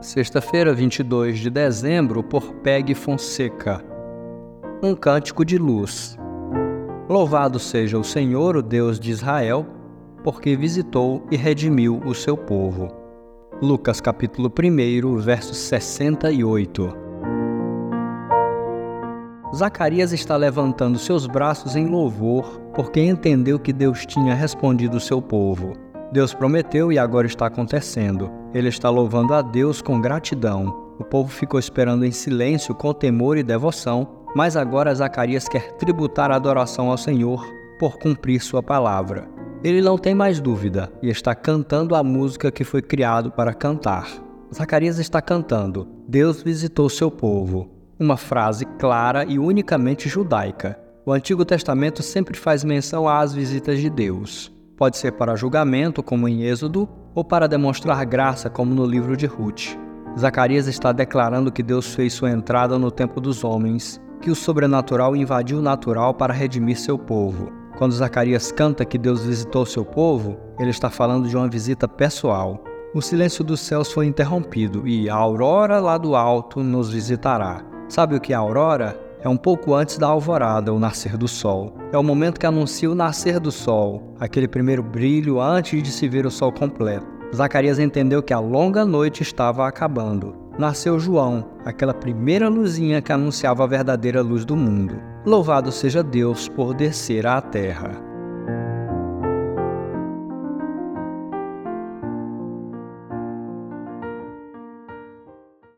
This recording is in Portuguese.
Sexta-feira, 22 de dezembro, por Peg Fonseca. Um cântico de luz. Louvado seja o Senhor, o Deus de Israel, porque visitou e redimiu o seu povo. Lucas capítulo 1, verso 68. Zacarias está levantando seus braços em louvor, porque entendeu que Deus tinha respondido o seu povo. Deus prometeu e agora está acontecendo. Ele está louvando a Deus com gratidão. O povo ficou esperando em silêncio, com temor e devoção, mas agora Zacarias quer tributar adoração ao Senhor por cumprir sua palavra. Ele não tem mais dúvida e está cantando a música que foi criado para cantar. Zacarias está cantando: Deus visitou seu povo. Uma frase clara e unicamente judaica. O Antigo Testamento sempre faz menção às visitas de Deus. Pode ser para julgamento, como em Êxodo, ou para demonstrar graça, como no livro de Ruth. Zacarias está declarando que Deus fez sua entrada no tempo dos homens, que o sobrenatural invadiu o natural para redimir seu povo. Quando Zacarias canta que Deus visitou seu povo, ele está falando de uma visita pessoal. O silêncio dos céus foi interrompido e a aurora lá do alto nos visitará. Sabe o que é a aurora? É um pouco antes da alvorada, o nascer do sol. É o momento que anuncia o nascer do sol, aquele primeiro brilho antes de se ver o sol completo. Zacarias entendeu que a longa noite estava acabando. Nasceu João, aquela primeira luzinha que anunciava a verdadeira luz do mundo. Louvado seja Deus por descer à terra.